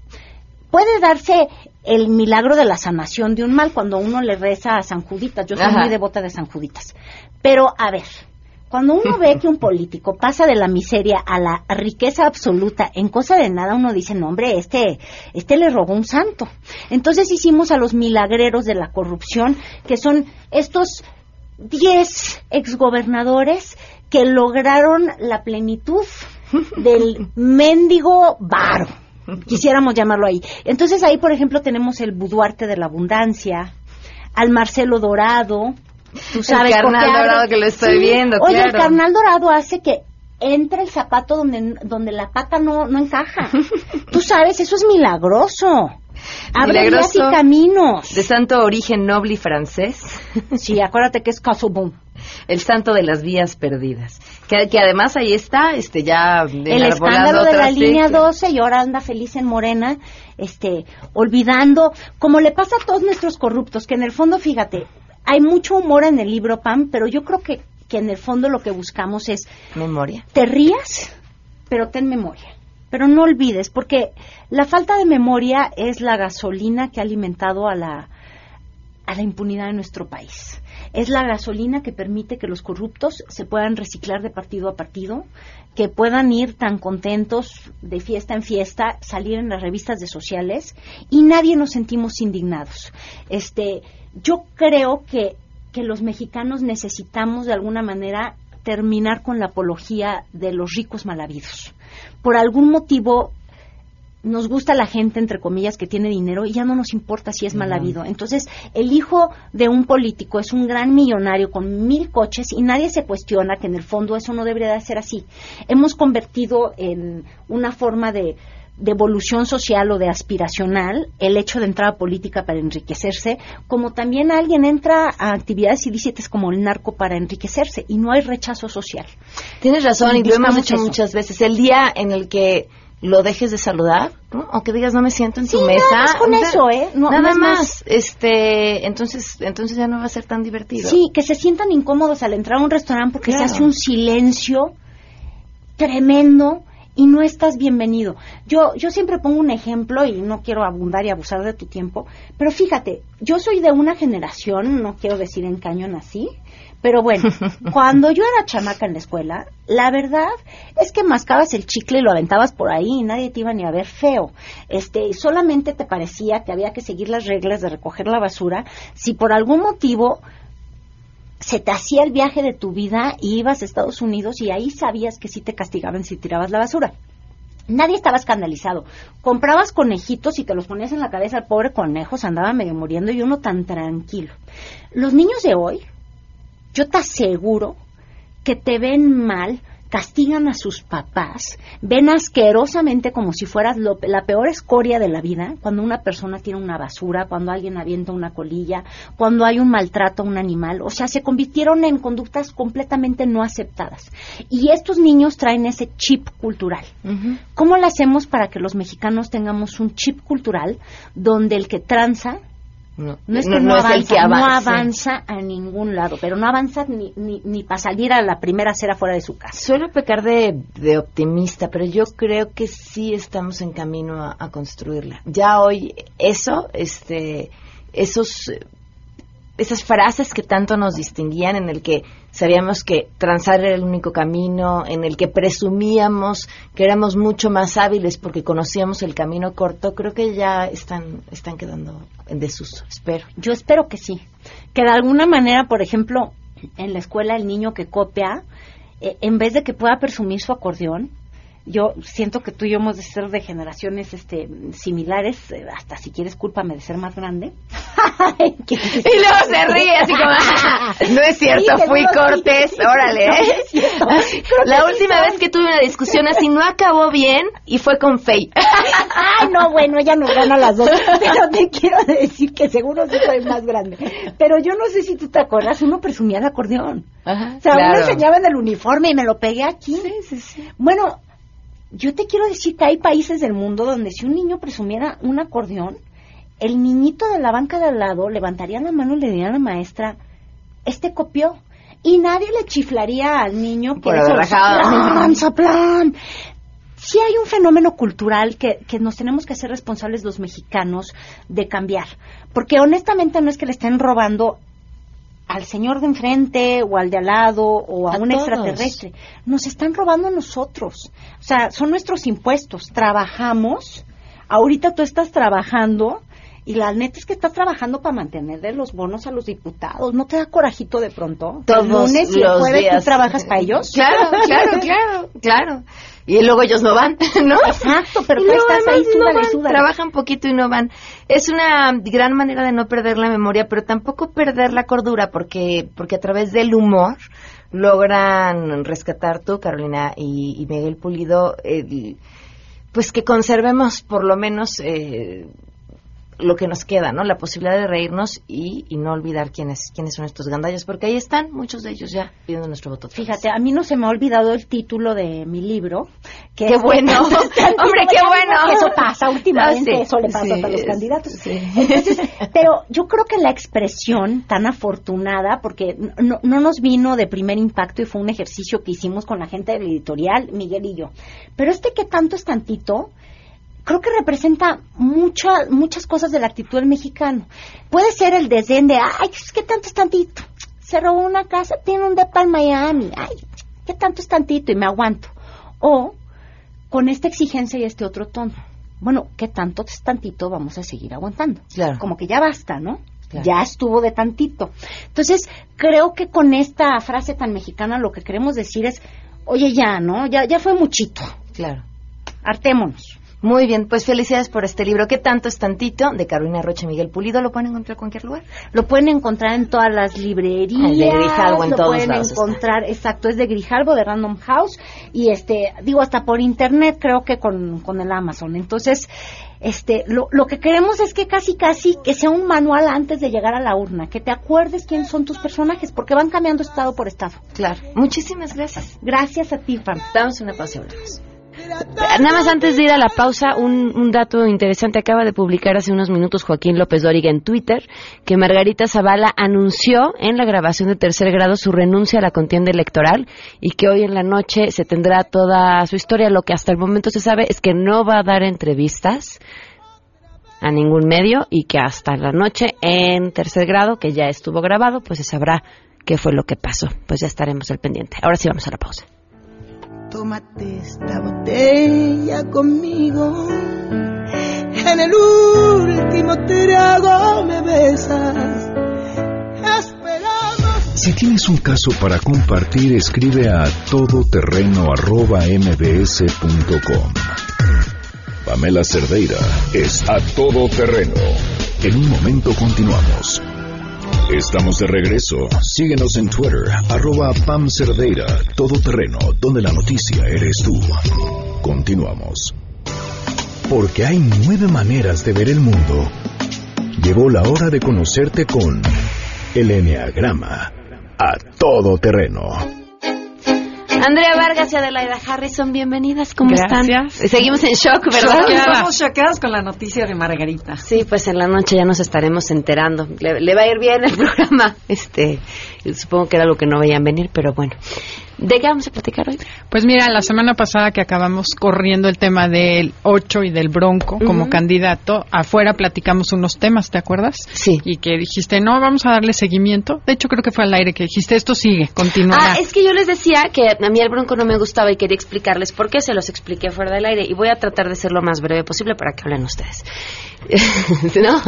S20: puede darse el milagro de la sanación de un mal cuando uno le reza a San Juditas. Yo soy
S1: Ajá.
S20: muy devota de San Juditas. Pero, a ver, cuando uno ve que un político pasa de la miseria a la riqueza absoluta en cosa de nada, uno dice, no, hombre, este, este le robó un santo. Entonces hicimos a los milagreros de la corrupción, que son estos 10 exgobernadores que lograron la plenitud del mendigo varo quisiéramos llamarlo ahí. Entonces ahí, por ejemplo, tenemos el Buduarte de la Abundancia, al Marcelo Dorado, tú sabes
S1: el carnal dorado que lo estoy
S20: Sí.
S1: viendo,
S20: Oye, el carnal dorado hace que entre el zapato donde, donde la pata no, no encaja. tú sabes, eso es milagroso. Abre vías y caminos.
S1: De santo origen noble y francés.
S20: Sí, acuérdate que es Casobón.
S1: El santo de las vías perdidas. Que, que además ahí está, este, ya
S20: el escándalo de la línea
S1: claro.
S20: 12 y ahora anda feliz en Morena, este, olvidando, como le pasa a todos nuestros corruptos, que en el fondo, fíjate, hay mucho humor en el libro Pam, pero yo creo que, que en el fondo lo que buscamos es
S1: Memoria.
S20: te rías, pero ten memoria. Pero no olvides, porque la falta de memoria es la gasolina que ha alimentado a la, a la impunidad de nuestro país. Es la gasolina que permite que los corruptos se puedan reciclar de partido a partido, que puedan ir tan contentos de fiesta en fiesta, salir en las revistas de sociales y nadie nos sentimos indignados. Este, yo creo que, que los mexicanos necesitamos de alguna manera terminar con la apología de los ricos mal habidos. Por algún motivo nos gusta la gente, entre comillas, que tiene dinero y ya no nos importa si es mal habido. Entonces, el hijo de un político es un gran millonario con mil coches y nadie se cuestiona que en el fondo eso no debería de ser así. Hemos convertido en una forma de, de evolución social o de aspiracional el hecho de entrar a política para enriquecerse, como también alguien entra a actividades ilícitas como el narco para enriquecerse y no hay rechazo social.
S1: Tienes razón, y lo hemos
S20: eso.
S1: muchas veces. El día en el que lo dejes de saludar, ¿no? o que digas no me siento en tu mesa.
S20: nada más con eso, ¿eh? No-
S1: nada más.
S20: más.
S1: Este, entonces, entonces ya no va a ser tan divertido.
S20: Sí, que se sientan incómodos al entrar a un restaurante porque
S1: Claro.
S20: se hace un silencio tremendo y no estás bienvenido. Yo, yo siempre pongo un ejemplo y no quiero abundar y abusar de tu tiempo, pero fíjate, yo soy de una generación, no quiero decir en qué año nací, pero bueno, cuando yo era chamaca en la escuela, la verdad es que mascabas el chicle y lo aventabas por ahí y nadie te iba ni a ver feo. Este, solamente te parecía que había que seguir las reglas de recoger la basura si por algún motivo se te hacía el viaje de tu vida y ibas a Estados Unidos y ahí sabías que sí te castigaban si tirabas la basura. Nadie estaba escandalizado. Comprabas conejitos y te los ponías en la cabeza. El pobre conejo se andaba medio muriendo y uno tan tranquilo. Los niños de hoy, yo te aseguro que te ven mal, castigan a sus papás, ven asquerosamente como si fueras lo- la peor escoria de la vida, cuando una persona tira una basura, cuando alguien avienta una colilla, cuando hay un maltrato a un animal, o sea, se convirtieron en conductas completamente no aceptadas. Y estos niños traen ese chip cultural. ¿Cómo lo hacemos para que los mexicanos tengamos un chip cultural donde el que tranza
S1: No,
S20: no es que
S1: no-
S20: no,
S1: no es el
S20: avanza,
S1: que
S20: a ningún lado, pero no avanza ni, ni, ni para salir a la primera acera fuera de su casa.
S1: Suelo pecar de, de optimista, pero yo creo que sí estamos en camino a, a construirla. Ya hoy eso, este, esos esas frases que tanto nos distinguían, en el que sabíamos que transar era el único camino, en el que presumíamos que éramos mucho más hábiles porque conocíamos el camino corto, creo que ya están, están quedando en desuso, espero.
S20: Yo espero que sí. Que de alguna manera, por ejemplo, en la escuela el niño que copia, eh, en vez de que pueda presumir su acordeón, yo siento que tú y yo hemos de ser de generaciones este, similares, eh, hasta si quieres cúlpame de ser más grande.
S1: y luego se ríe así como, no es cierto, fui cortés, órale. ¿eh? la última vez que tuve una discusión así no acabó bien y fue con Faye.
S20: Ay, no, bueno, ella nos gana las dos, pero te quiero decir que seguro sí soy más grande. Pero yo no sé si tú te acuerdas, uno presumía el acordeón. o sea, uno enseñaba en el uniforme y me lo pegué aquí.
S1: Sí, sí, sí.
S20: Bueno, yo te quiero decir que hay países del mundo donde si un niño presumiera un acordeón, el niñito de la banca de al lado levantaría la mano y le diría a la maestra, este copió. Y nadie le chiflaría al niño que eso, soplan. Sí hay un fenómeno cultural que, que nos tenemos que hacer responsables los mexicanos de cambiar. Porque honestamente no es que le estén robando al señor de enfrente o al de al lado o a,
S1: A
S20: un
S1: todos.
S20: extraterrestre. Nos están robando a nosotros. O sea, son nuestros impuestos. Trabajamos. Ahorita tú estás trabajando y la neta es que estás trabajando para mantenerle los bonos a los diputados. ¿No te da corajito de pronto?
S1: Todos
S20: el lunes y el
S1: los
S20: jueves
S1: días.
S20: tú trabajas para ellos.
S1: Claro, claro, claro, claro. Y luego ellos no van, ¿no?
S20: Exacto, pero tú estás ahí,
S1: además no
S20: súdale, súdale.
S1: trabajan poquito y no van. Es una gran manera de no perder la memoria, pero tampoco perder la cordura, porque, porque a través del humor logran rescatar tú, Carolina y, y Miguel Pulido, el- pues que conservemos por lo menos eh, lo que nos queda, ¿no? La posibilidad de reírnos y, y no olvidar quiénes, quiénes son estos gandallas, porque ahí están muchos de ellos ya pidiendo nuestro voto.
S20: Fíjate, a mí no se me ha olvidado el título de mi libro. Que
S1: Qué bueno. Hombre, qué bueno.
S20: Eso pasa últimamente,
S1: Ah, sí,
S20: eso le pasa
S1: sí,
S20: a los candidatos.
S1: sí.
S20: Entonces, pero yo creo que la expresión tan afortunada, porque no, no nos vino de primer impacto y fue un ejercicio que hicimos con la gente del editorial, Miguel y yo. Pero este que tanto es tantito, creo que representa muchas muchas cosas de la actitud del mexicano. Puede ser el desdén de, ay, ¿qué tanto es tantito? Se robó una casa, tiene un depa en Miami, ay, ¿qué tanto es tantito? Y me aguanto. O con esta exigencia y este otro tono. Bueno, ¿qué tanto es tantito vamos a seguir aguantando?
S1: Claro.
S20: Como que ya basta, ¿no?
S1: Claro.
S20: Ya estuvo de tantito. Entonces, creo que con esta frase tan mexicana lo que queremos decir es, oye, ya, ¿no? Ya, ya fue muchito.
S1: Claro.
S20: Hartémonos.
S1: Muy bien, pues felicidades por este libro. ¿Qué tanto es tantito? De Carolina Rocha Miguel Pulido. ¿Lo pueden encontrar en cualquier lugar?
S20: Lo pueden encontrar en todas las librerías.
S1: El de Grijalbo en
S20: lo
S1: todos
S20: pueden
S1: lados está.
S20: encontrar, exacto, es de Grijalbo, de Random House. Y este, digo, hasta por internet, creo que con, con el Amazon. Entonces, este, lo, lo que queremos es que casi, casi, que sea un manual antes de llegar a la urna. Que te acuerdes quién son tus personajes, porque van cambiando estado por estado.
S1: Claro. Muchísimas gracias.
S20: Gracias a ti, Pam.
S1: Damos una pausa y volvemos. Nada más antes de ir a la pausa, un, dato interesante. Acaba de publicar hace unos minutos Joaquín López Dóriga en Twitter que Margarita Zavala anunció en la grabación de tercer grado su renuncia a la contienda electoral y que hoy en la noche se tendrá toda su historia. Lo que hasta el momento se sabe es que no va a dar entrevistas a ningún medio y que hasta la noche en tercer grado, que ya estuvo grabado, pues se sabrá qué fue lo que pasó. Pues ya estaremos al pendiente. Ahora sí vamos a la pausa.
S18: Tómate esta botella conmigo. En el último trago me besas. Esperamos.
S3: Si tienes un caso para compartir, escribe a todoterreno.mbs.com. Pamela Cerdeira es a todoterreno. En un momento continuamos. Estamos de regreso. Síguenos en Twitter, arroba Pam Cerdeira, todoterreno, donde la noticia eres tú. Continuamos. Porque hay nueve maneras de ver el mundo. Llegó la hora de conocerte con el Enneagrama a todoterreno.
S1: Andrea Vargas y Adelaida Harrison, bienvenidas, ¿cómo
S21: Gracias.
S1: están? Seguimos en shock, ¿verdad?
S21: Estamos chocadas con la noticia de Margarita.
S1: Sí, pues en la noche ya nos estaremos enterando. Le, le va a ir bien el programa. Este, supongo que era algo que no veían venir, pero bueno. ¿De qué vamos a platicar hoy?
S22: Pues mira, la semana pasada que acabamos corriendo el tema del 8 y del Bronco como candidato, afuera platicamos unos temas, ¿te acuerdas?
S1: Sí.
S22: Y que dijiste, no, vamos a darle seguimiento. De hecho, creo que fue al aire que dijiste, esto sigue, continuará.
S1: Ah, es que yo les decía que a mí el bronco no me gustaba y quería explicarles por qué, se los expliqué fuera del aire y voy a tratar de ser lo más breve posible para que hablen ustedes. ¿No?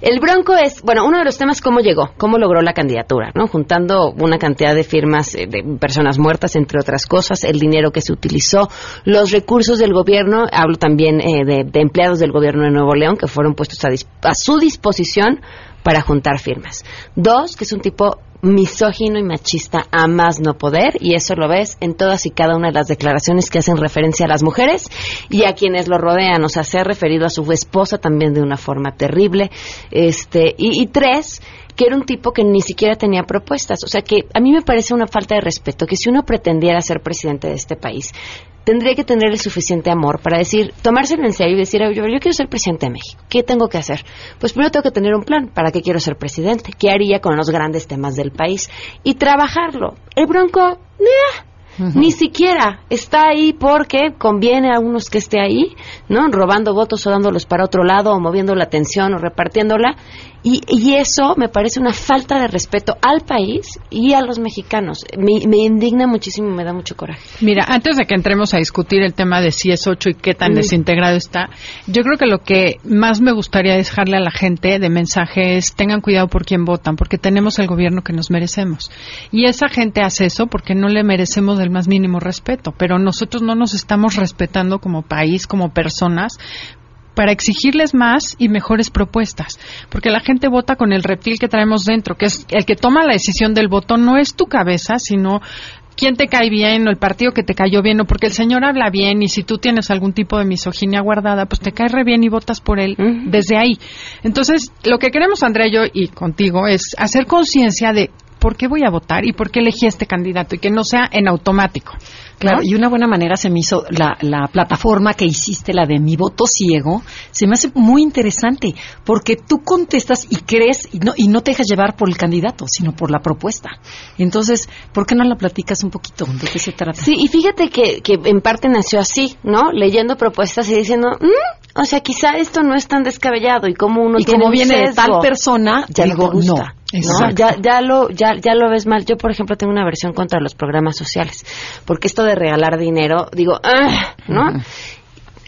S1: El bronco es, bueno, uno de los temas cómo llegó, cómo logró la candidatura, ¿no? Juntando una cantidad de firmas eh, de personas muertas, entre otras cosas, el dinero que se utilizó, los recursos del gobierno, hablo también eh, de, de empleados del gobierno de Nuevo León que fueron puestos a, a su disposición para juntar firmas. Dos, que es un tipo misógino y machista a más no poder, y eso lo ves en todas y cada una de las declaraciones que hacen referencia a las mujeres y a quienes lo rodean. O sea, se ha referido a su esposa también de una forma terrible. Este, y, y tres, que era un tipo que ni siquiera tenía propuestas. O sea, que a mí me parece una falta de respeto que si uno pretendiera ser presidente de este país, tendría que tener el suficiente amor para decir, tomárselo en serio y decir, "Oye, yo, yo quiero ser presidente de México. ¿Qué tengo que hacer? Pues primero tengo que tener un plan. ¿Para qué quiero ser presidente? ¿Qué haría con los grandes temas del país? Y trabajarlo. El bronco, nah, ni siquiera está ahí porque conviene a unos que esté ahí, ¿no? Robando votos o dándolos para otro lado o moviendo la atención o repartiéndola. Y, y eso me parece una falta de respeto al país y a los mexicanos. Me, me indigna muchísimo y me da mucho coraje.
S22: Mira, antes de que entremos a discutir el tema de si es 8 y qué tan desintegrado está, yo creo que lo que más me gustaría dejarle a la gente de mensaje es tengan cuidado por quién votan, porque tenemos el gobierno que nos merecemos. Y esa gente hace eso porque no le merecemos el más mínimo respeto, pero nosotros no nos estamos respetando como país, como personas, para exigirles más y mejores propuestas. Porque la gente vota con el reptil que traemos dentro, que es el que toma la decisión del voto, no es tu cabeza, sino quién te cae bien o el partido que te cayó bien o porque el señor habla bien y si tú tienes algún tipo de misoginia guardada, pues te cae re bien y votas por él desde ahí. Entonces, lo que queremos, Andrea, yo y contigo, es hacer conciencia de por qué voy a votar y por qué elegí a este candidato y que no sea en automático.
S21: Claro,
S22: ¿no?
S21: y una buena manera se me hizo la, la plataforma que hiciste, la de mi voto ciego, se me hace muy interesante, porque tú contestas y crees y no, y no te dejas llevar por el candidato, sino por la propuesta. Entonces, ¿por qué no la platicas un poquito? ¿De qué se trata?
S1: Sí, y fíjate que, que en parte nació así, ¿no? Leyendo propuestas y diciendo, "Mm, o sea, quizá esto no es tan descabellado y como uno
S21: Y
S1: tiene
S21: como
S1: un
S21: viene de tal persona,
S1: ya
S21: digo,
S1: no te gusta.
S21: no.
S1: ¿no?
S21: Exacto.
S1: Ya, ya, lo, ya, ya lo ves mal. Yo, por ejemplo, tengo una versión contra los programas sociales. Porque esto de regalar dinero, digo, ¿no?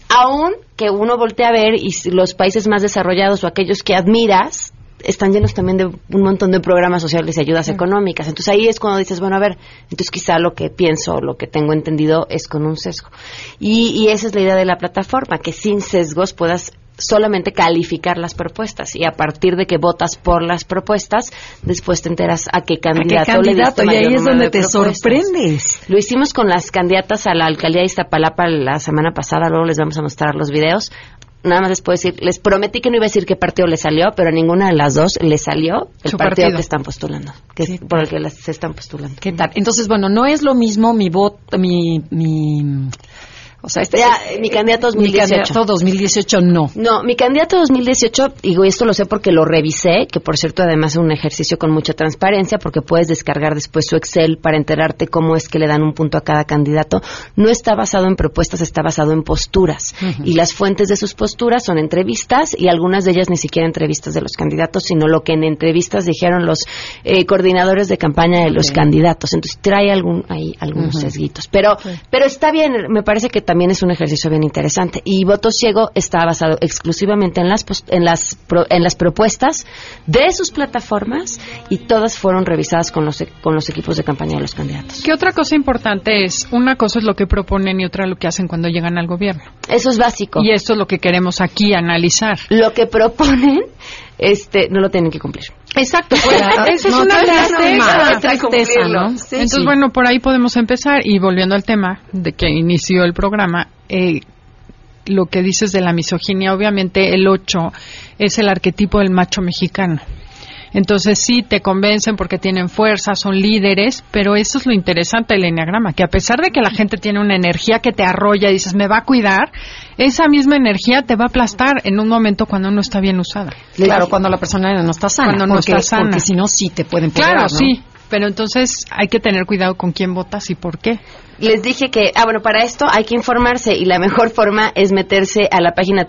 S1: Aún que uno voltea a ver y los países más desarrollados o aquellos que admiras están llenos también de un montón de programas sociales y ayudas económicas. Entonces ahí es cuando dices, bueno, a ver, entonces quizá lo que pienso, lo que tengo entendido es con un sesgo. Y, y esa es la idea de la plataforma, que sin sesgos puedas solamente calificar las propuestas y a partir de que votas por las propuestas, después te enteras a qué candidato, le
S21: candidato?
S1: diste
S21: Y ahí es donde
S1: de
S21: te
S1: propuestas.
S21: sorprendes.
S1: Lo hicimos con las candidatas a la alcaldía de Iztapalapa la semana pasada, luego les vamos a mostrar los videos. Nada más les puedo decir, les prometí que no iba a decir qué partido le salió, pero a ninguna de las dos le salió el partido,
S21: partido.
S1: que están postulando, que es por el que las, se están postulando.
S21: ¿Qué tal? Entonces, bueno, no es lo mismo mi voto, mi, mi, o sea, este
S1: Ya, mi candidato 2018.
S21: Mi candidato 2018 no.
S1: No, mi candidato 2018, digo, y esto lo sé porque lo revisé, que por cierto además es un ejercicio con mucha transparencia, porque puedes descargar después su Excel para enterarte cómo es que le dan un punto a cada candidato. No está basado en propuestas, está basado en posturas. Y las fuentes de sus posturas son entrevistas, y algunas de ellas ni siquiera entrevistas de los candidatos, sino lo que en entrevistas dijeron los eh, coordinadores de campaña de los candidatos. Entonces trae algún, ahí algunos sesguitos. Pero, pero está bien, me parece que también es un ejercicio bien interesante. Y Voto Ciego está basado exclusivamente en las, en las, en las propuestas de sus plataformas y todas fueron revisadas con los, con los equipos de campaña de los candidatos.
S22: ¿Qué otra cosa importante es? Una cosa es lo que proponen y otra lo que hacen cuando llegan al gobierno.
S1: Eso es básico.
S22: Y esto es lo que queremos aquí analizar.
S1: Lo que proponen, este, no lo tienen que cumplir.
S22: Exacto, pues, eso es
S21: No,
S22: una tristeza.
S21: es tristeza, ¿no? Sí,
S22: Entonces,
S21: sí.
S22: bueno, por ahí podemos empezar. Y volviendo al tema de que inició el programa, eh, lo que dices de la misoginia, obviamente el 8 es el arquetipo del macho mexicano. Entonces sí, te convencen porque tienen fuerza, son líderes, pero eso es lo interesante del enneagrama, que a pesar de que la gente tiene una energía que te arrolla y dices, me va a cuidar, esa misma energía te va a aplastar en un momento cuando no está bien usada.
S21: Claro, cuando la persona no está sana.
S22: Cuando no
S21: porque,
S22: está sana.
S21: Porque si no, sí te pueden pegar,
S22: Claro,
S21: ¿no?
S22: sí. Pero entonces hay que tener cuidado con quién votas y por qué.
S1: Les dije que, ah, bueno, para esto hay que informarse y la mejor forma es meterse a la página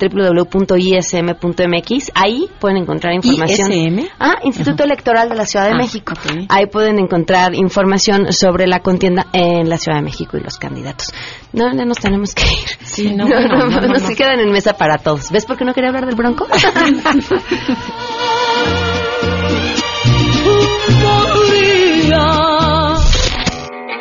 S1: www.ism.mx. Ahí pueden encontrar información.
S21: ¿ISM?
S1: Ah, Instituto Electoral de la Ciudad de
S21: Ah,
S1: México. Ahí pueden encontrar información sobre la contienda en la Ciudad de México y los candidatos. No, ya nos tenemos que ir.
S21: Sí, no, no, no,
S1: nos
S21: no.
S1: quedan en mesa para todos. ¿Ves por qué no quería hablar del Bronco?